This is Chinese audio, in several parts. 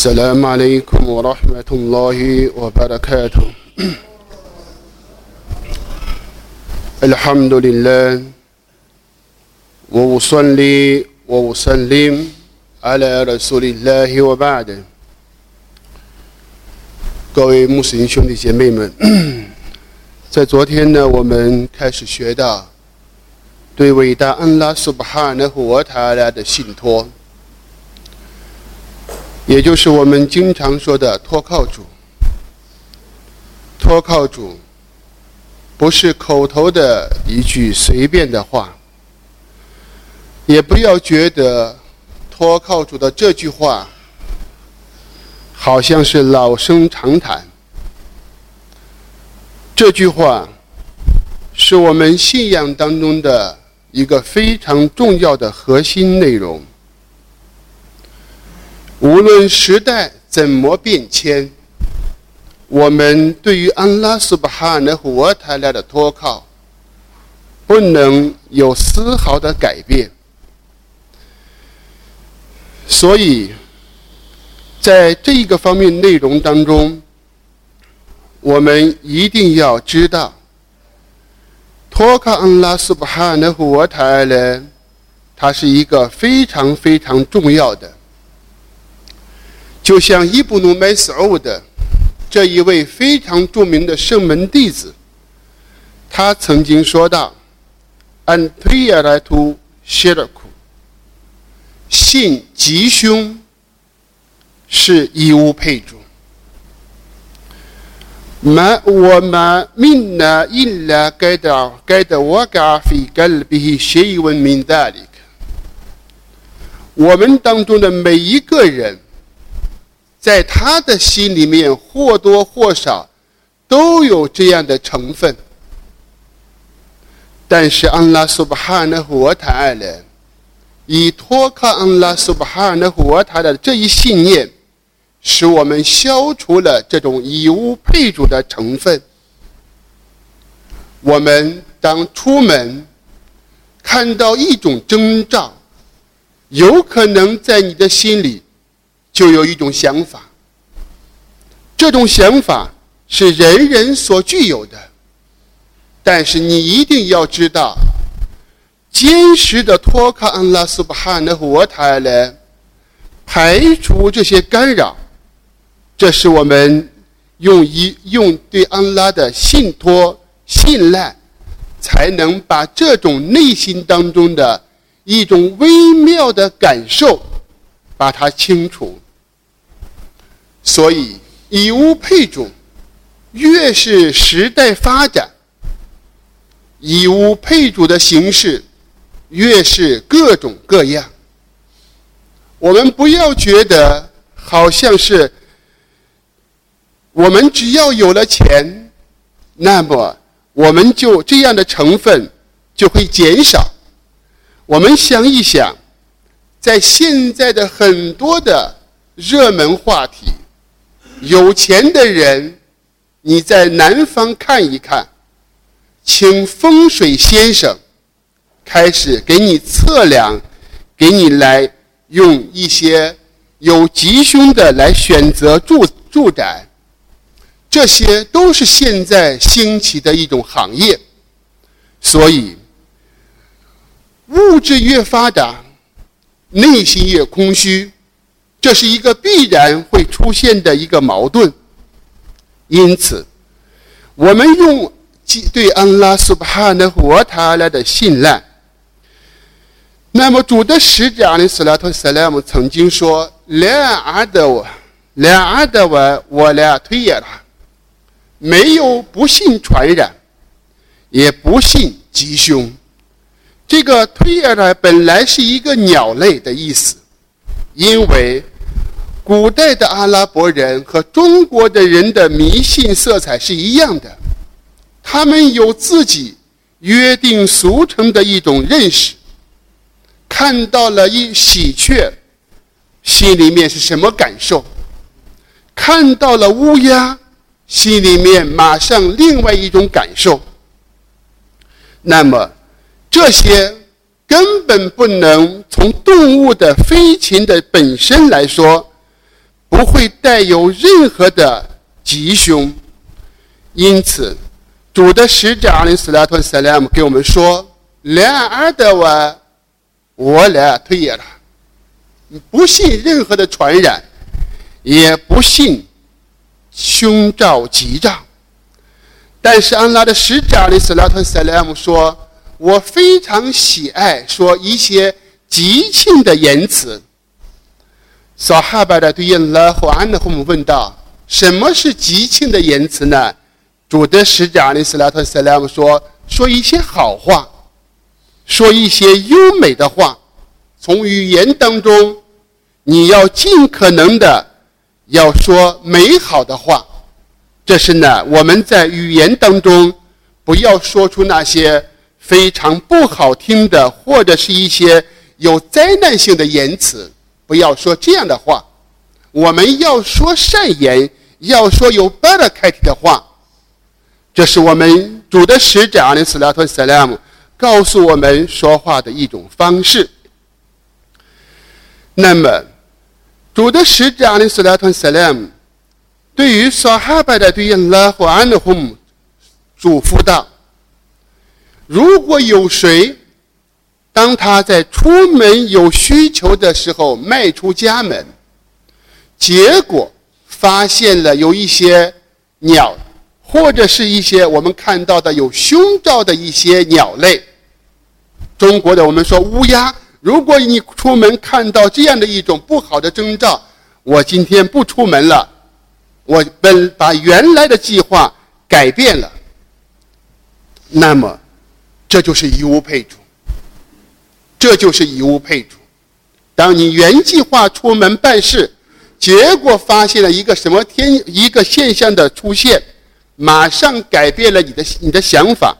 السلام عليكم ورحمة الله وبركاته الحمد لله وأصلي وأسلم على رسول الله وبعد 各位穆斯林兄弟姐妹们，在昨天呢，我们开始学到对伟大安拉苏巴哈纳胡瓦塔拉的信托。 也就是我们经常说的托靠主。托靠主，不是口头的一句随便的话，也不要觉得托靠主的这句话好像是老生常谈。这句话是我们信仰当中的一个非常重要的核心内容。无论时代怎么变迁，我们对于安拉苏巴哈纳和瓦塔拉的托靠，不能有丝毫的改变。所以，在这一个方面内容当中，我们一定要知道，托靠安拉苏巴哈纳和瓦塔拉，它是一个非常非常重要的。就像伊布努麦斯欧的这一位非常着名的圣门弟子，他曾经说道：“安推亚来图谢尔库，信吉凶是义无配主。ما وما منا إلا قد قد وقع في قلبه شيء من ذلك。我们当中的每一个人。” 在他的心里面或多或少都有这样的成分，但是安拉苏巴哈纳胡瓦塔爱人以托靠安拉苏巴哈纳胡瓦塔的这一信念，使我们消除了这种以物配主的成分。我们当出门看到一种征兆，有可能在你的心里。就有一种想法，这种想法是人人所具有的，但是你一定要知道，坚实的托靠安拉苏巴哈纳胡瓦塔来排除这些干扰，这是我们用一用对安拉的信托信赖，才能把这种内心当中的一种微妙的感受，把它清除。所以，以物配主，越是时代发展，以物配主的形式越是各种各样。我们不要觉得好像是我们只要有了钱，那么我们就这样的成分就会减少。我们想一想，在现在的很多的热门话题。有钱的人，你在南方看一看，请风水先生开始给你测量，给你来用一些有吉凶的来选择住住宅，这些都是现在兴起的一种行业。所以，物质越发达，内心越空虚。这是一个必然会出现的一个矛盾，因此，我们用对安拉苏巴哈纳胡塔拉的信赖。那么，主的使者阿里斯拉托斯莱姆曾经说：“两阿德瓦，两阿德瓦，我俩推也了，没有不信传染，也不信吉凶。这个推也呢，本来是一个鸟类的意思，因为。”古代的阿拉伯人和中国的人的迷信色彩是一样的，他们有自己约定俗成的一种认识。看到了一喜鹊，心里面是什么感受？看到了乌鸦，心里面马上另外一种感受。那么，这些根本不能从动物的飞禽的本身来说。不会带有任何的吉凶。因此，主的使者阿里斯拉托萨拉姆给我们说：“两耳的我，我来退了。不信任何的传染，也不信凶兆吉兆。但是安拉的使者阿里斯拉托萨拉姆说：‘我非常喜爱说一些吉庆的言辞。’撒哈巴的对安拉和安的父母问道：‘什么是吉庆的言辞呢？’主的使者阿里斯拉特塞拉姆说：“说一些好话，说一些优美的话。从语言当中，你要尽可能的要说美好的话。这是呢，我们在语言当中不要说出那些非常不好听的，或者是一些有灾难性的言辞。不要说这样的话。我们要说善言，要说有 better 开题的话。”这是我们主的使者阿里斯拉托萨拉姆告诉我们说话的一种方式。那么，主的使者阿里斯拉托萨拉姆对于撒哈巴的对应拉和安的父母嘱咐道：“如果有谁当他在出门有需求的时候迈出家门，结果发现了有一些鸟。”或者是一些我们看到的有凶兆的一些鸟类，中国的我们说乌鸦。如果你出门看到这样的一种不好的征兆，我今天不出门了，我本把原来的计划改变了，那么这就是以物配主，这就是以物配主。当你原计划出门办事，结果发现了一个什么天一个现象的出现。马上改变了你的你的想法，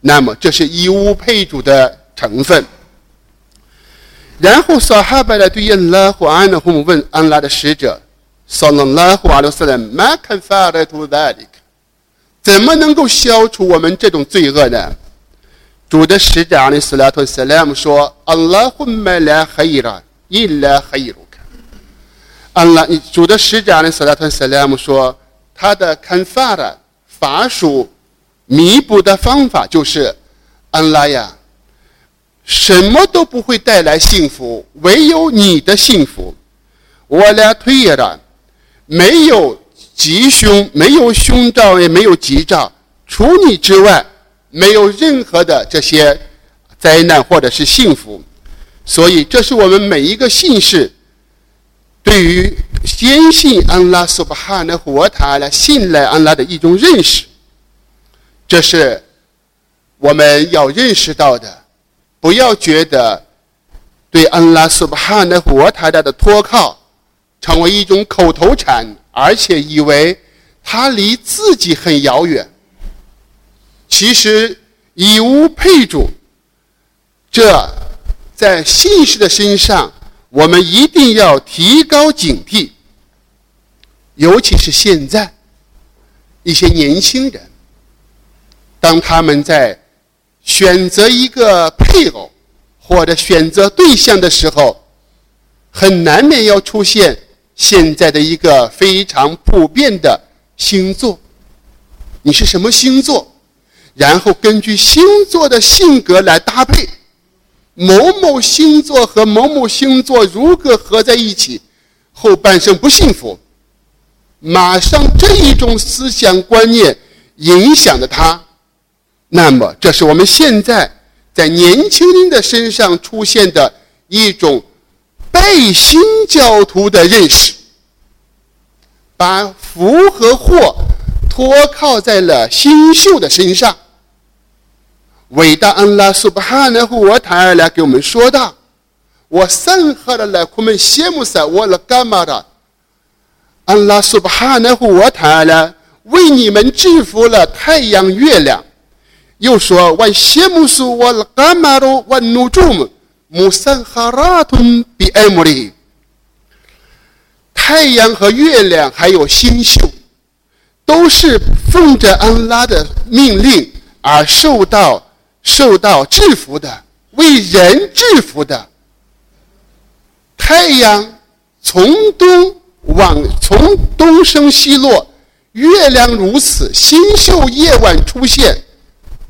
那么这是以物配主的成分。然后撒哈巴的对安拉和安拉父母问安拉的使者，撒拉拉和阿鲁斯兰，马肯法勒图达里克，怎么能够消除我们这种罪恶呢？主的使者阿里斯拉图斯拉姆说：“安拉胡麦拉黑伊拉伊拉黑伊鲁克。”安拉，主的使者阿里斯拉图斯拉姆说：“他的肯法勒。”法属弥补的方法就是，安拉呀，什么都不会带来幸福，唯有你的幸福。我俩推也了，没有吉凶，没有凶兆，也没有吉兆，除你之外，没有任何的这些灾难或者是幸福。所以，这是我们每一个信士对于。坚信安拉苏巴哈的活塔来信赖安拉的一种认识，这是我们要认识到的。不要觉得对安拉苏巴哈的活塔的托靠成为一种口头禅，而且以为他离自己很遥远。其实以无配主，这在信士的身上，我们一定要提高警惕。尤其是现在，一些年轻人，当他们在选择一个配偶或者选择对象的时候，很难免要出现现在的一个非常普遍的星座。你是什么星座？然后根据星座的性格来搭配，某某星座和某某星座如果合在一起，后半生不幸福。马上这一种思想观念影响了他，那么这是我们现在在年轻人的身上出现的一种背心教徒的认识，把福和祸托靠在了新秀的身上。伟大安拉苏巴哈纳胡瓦塔尔来给我们说道：“我生下的来，我们羡慕死我了，干嘛的？”安拉苏巴哈纳胡瓦塔拉为你们制服了太阳、月亮，又说：“我羡慕苏瓦拉伽马罗万努朱姆穆桑哈拉顿比埃姆里。”太阳和月亮还有星宿，都是奉着安拉的命令而受到受到制服的，为人制服的。太阳从东。往从东升西落，月亮如此，星宿夜晚出现，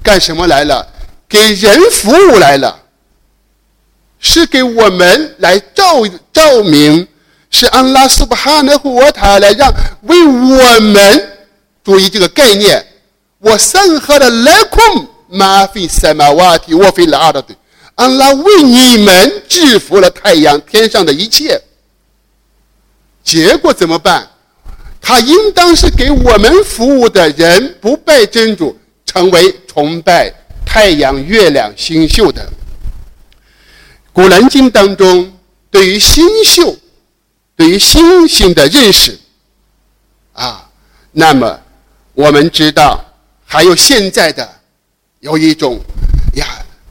干什么来了？给人服务来了，是给我们来照照明，是安拉苏巴哈纳胡塔来让为我们注意这个概念。我散合了来空马费塞马瓦提沃费拉阿的对，安拉为你们制服了太阳天上的一切。结果怎么办？他应当是给我们服务的人，不拜真主，成为崇拜太阳、月亮、星宿的。古兰经当中对于星宿、对于星星的认识，啊，那么我们知道，还有现在的有一种呀，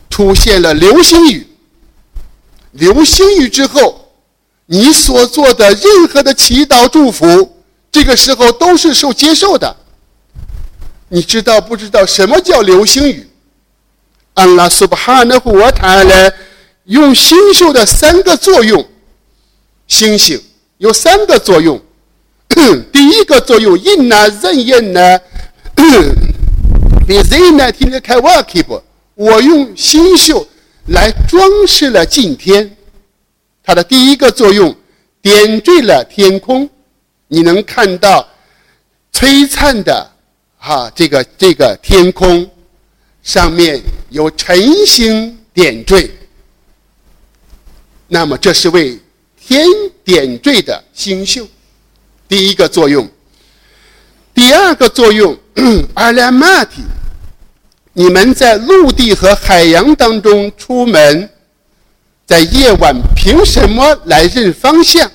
出现了流星雨。流星雨之后。你所做的任何的祈祷祝福，这个时候都是受接受的。你知道不知道什么叫流星雨？安拉苏巴哈纳胡瓦塔呢？用星宿的三个作用，星星有三个作用。第一个作用，印呐任印呐，你 z e n i t h k w o r k i p 我用星宿来装饰了今天。它的第一个作用，点缀了天空，你能看到璀璨的哈这个这个天空上面有晨星点缀，那么这是为天点缀的星宿，第一个作用。第二个作用，阿拉玛提，你们在陆地和海洋当中出门。在夜晚，凭什么来认方向？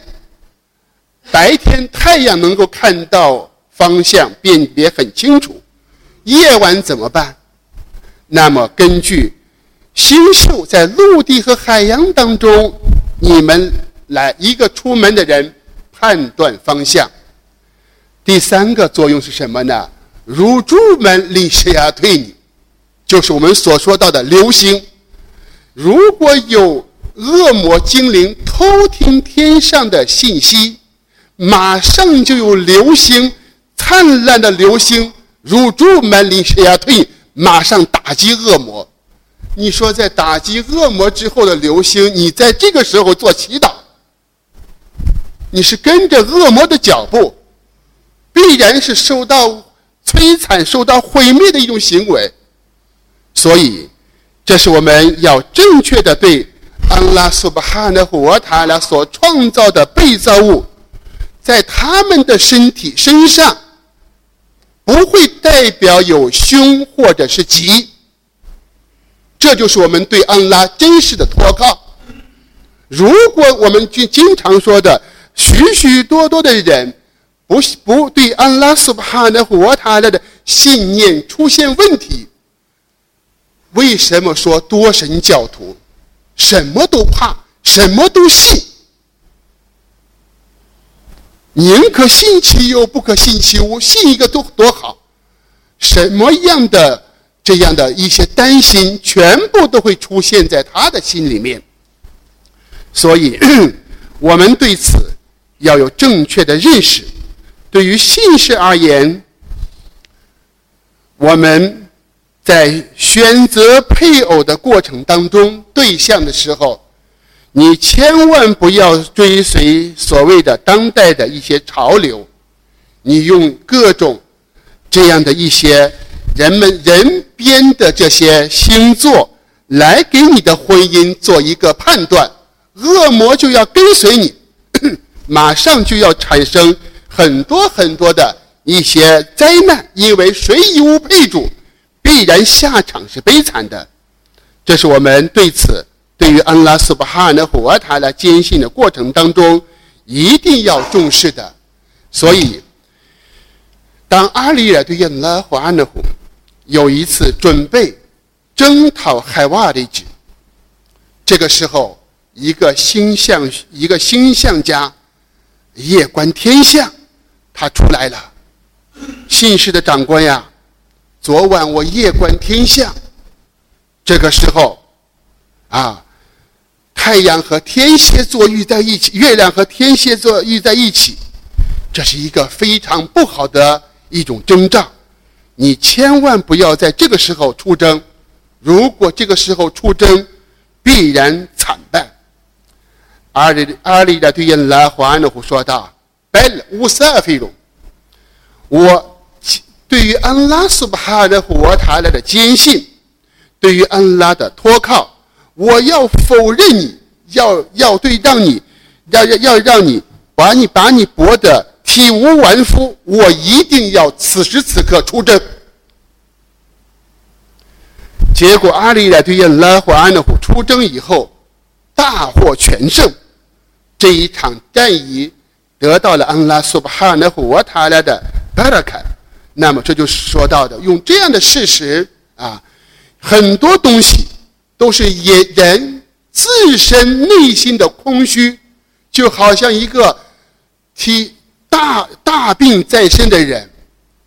白天太阳能够看到方向，辨别很清楚。夜晚怎么办？那么根据星宿在陆地和海洋当中，你们来一个出门的人判断方向。第三个作用是什么呢？入住门离石亚退你，就是我们所说到的流星。如果有恶魔精灵偷听天上的信息，马上就有流星，灿烂的流星入住门林石亚退，马上打击恶魔。你说在打击恶魔之后的流星，你在这个时候做祈祷，你是跟着恶魔的脚步，必然是受到摧残、受到毁灭的一种行为。所以，这是我们要正确的对。安拉苏巴哈纳胡瓦塔拉所创造的被造物，在他们的身体身上，不会代表有凶或者是吉。这就是我们对安拉真实的托靠。如果我们经经常说的许许多多的人不不对安拉苏巴哈纳胡瓦塔拉的信念出现问题，为什么说多神教徒？什么都怕，什么都信，宁可信其有，不可信其无。信一个多多好，什么样的这样的一些担心，全部都会出现在他的心里面。所以，我们对此要有正确的认识。对于信士而言，我们。在选择配偶的过程当中，对象的时候，你千万不要追随所谓的当代的一些潮流，你用各种这样的一些人们人编的这些星座来给你的婚姻做一个判断，恶魔就要跟随你，马上就要产生很多很多的一些灾难，因为谁已无配主。必然下场是悲惨的，这是我们对此对于安拉苏巴哈纳胡瓦塔拉坚信的过程当中一定要重视的。所以，当阿里尔对安拉和安纳胡有一次准备征讨海瓦的时，这个时候一个星象一个星象家夜观天象，他出来了，信使的长官呀。昨晚我夜观天象，这个时候，啊，太阳和天蝎座遇在一起，月亮和天蝎座遇在一起，这是一个非常不好的一种征兆。你千万不要在这个时候出征，如果这个时候出征，必然惨败。阿里阿里的对应拉华的胡说道：“百五十二分钟，我对于安拉苏巴哈的活塔来的坚信，对于安拉的托靠，我要否认你，要要对让你，要要要让你把你把你驳得。”体无完肤，我一定要此时此刻出征。结果阿里来对应拉胡安的虎出征以后，大获全胜。这一场战役得到了安拉苏巴哈纳胡他来的巴拉卡。那么这就是说到的，用这样的事实啊，很多东西都是也人自身内心的空虚，就好像一个体。大大病在身的人，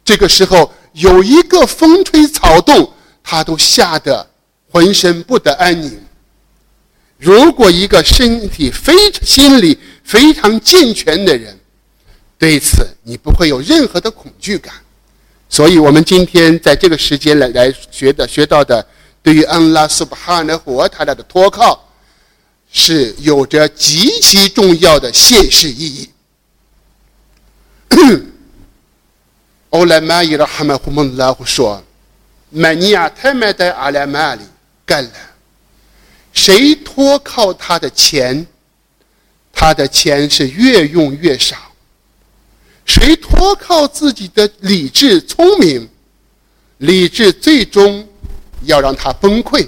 这个时候有一个风吹草动，他都吓得浑身不得安宁。如果一个身体非心理非常健全的人，对此你不会有任何的恐惧感。所以我们今天在这个时间来来学的学到的，对于安拉苏巴哈纳和他俩的托靠，是有着极其重要的现实意义。欧莱玛伊拉哈曼胡蒙拉胡说：“曼尼亚泰麦的阿莱玛里干了，谁托靠他的钱，他的钱是越用越少；谁托靠自己的理智聪明，理智最终要让他崩溃；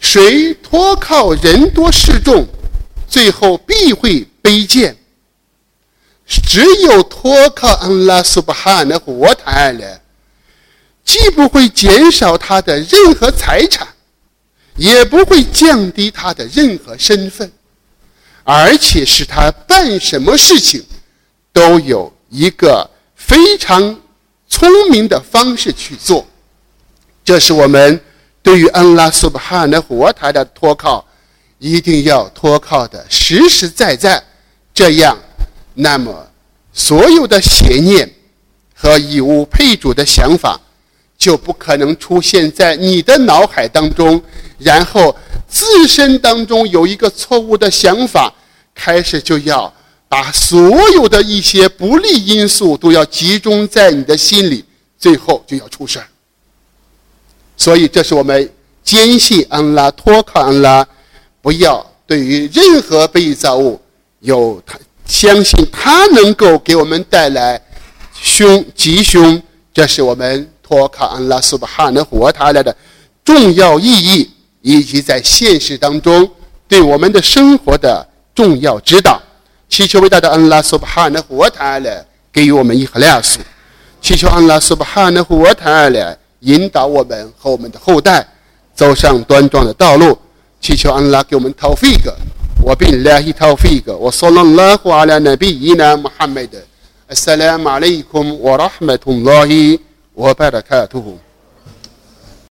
谁托靠人多势众，最后必会卑贱。”只有托靠安拉苏巴哈的活塔了，既不会减少他的任何财产，也不会降低他的任何身份，而且是他办什么事情都有一个非常聪明的方式去做。这是我们对于安拉苏布哈的活他的托靠，一定要托靠的实实在在，这样。那么，所有的邪念和以物配主的想法就不可能出现在你的脑海当中，然后自身当中有一个错误的想法，开始就要把所有的一些不利因素都要集中在你的心里，最后就要出事儿。所以，这是我们坚信安拉、托靠安拉，不要对于任何被造物有他。相信他能够给我们带来凶吉凶，这是我们托卡安拉苏巴哈能活他来的重要意义，以及在现实当中对我们的生活的重要指导。祈求伟大的安拉苏巴哈能活他来给予我们一和亮素，祈求安拉苏巴哈能活他来引导我们和我们的后代走上端庄的道路。祈求安拉给我们掏费个。وبالله توفيق وصلى الله على نبينا محمد السلام عليكم ورحمة الله وبركاته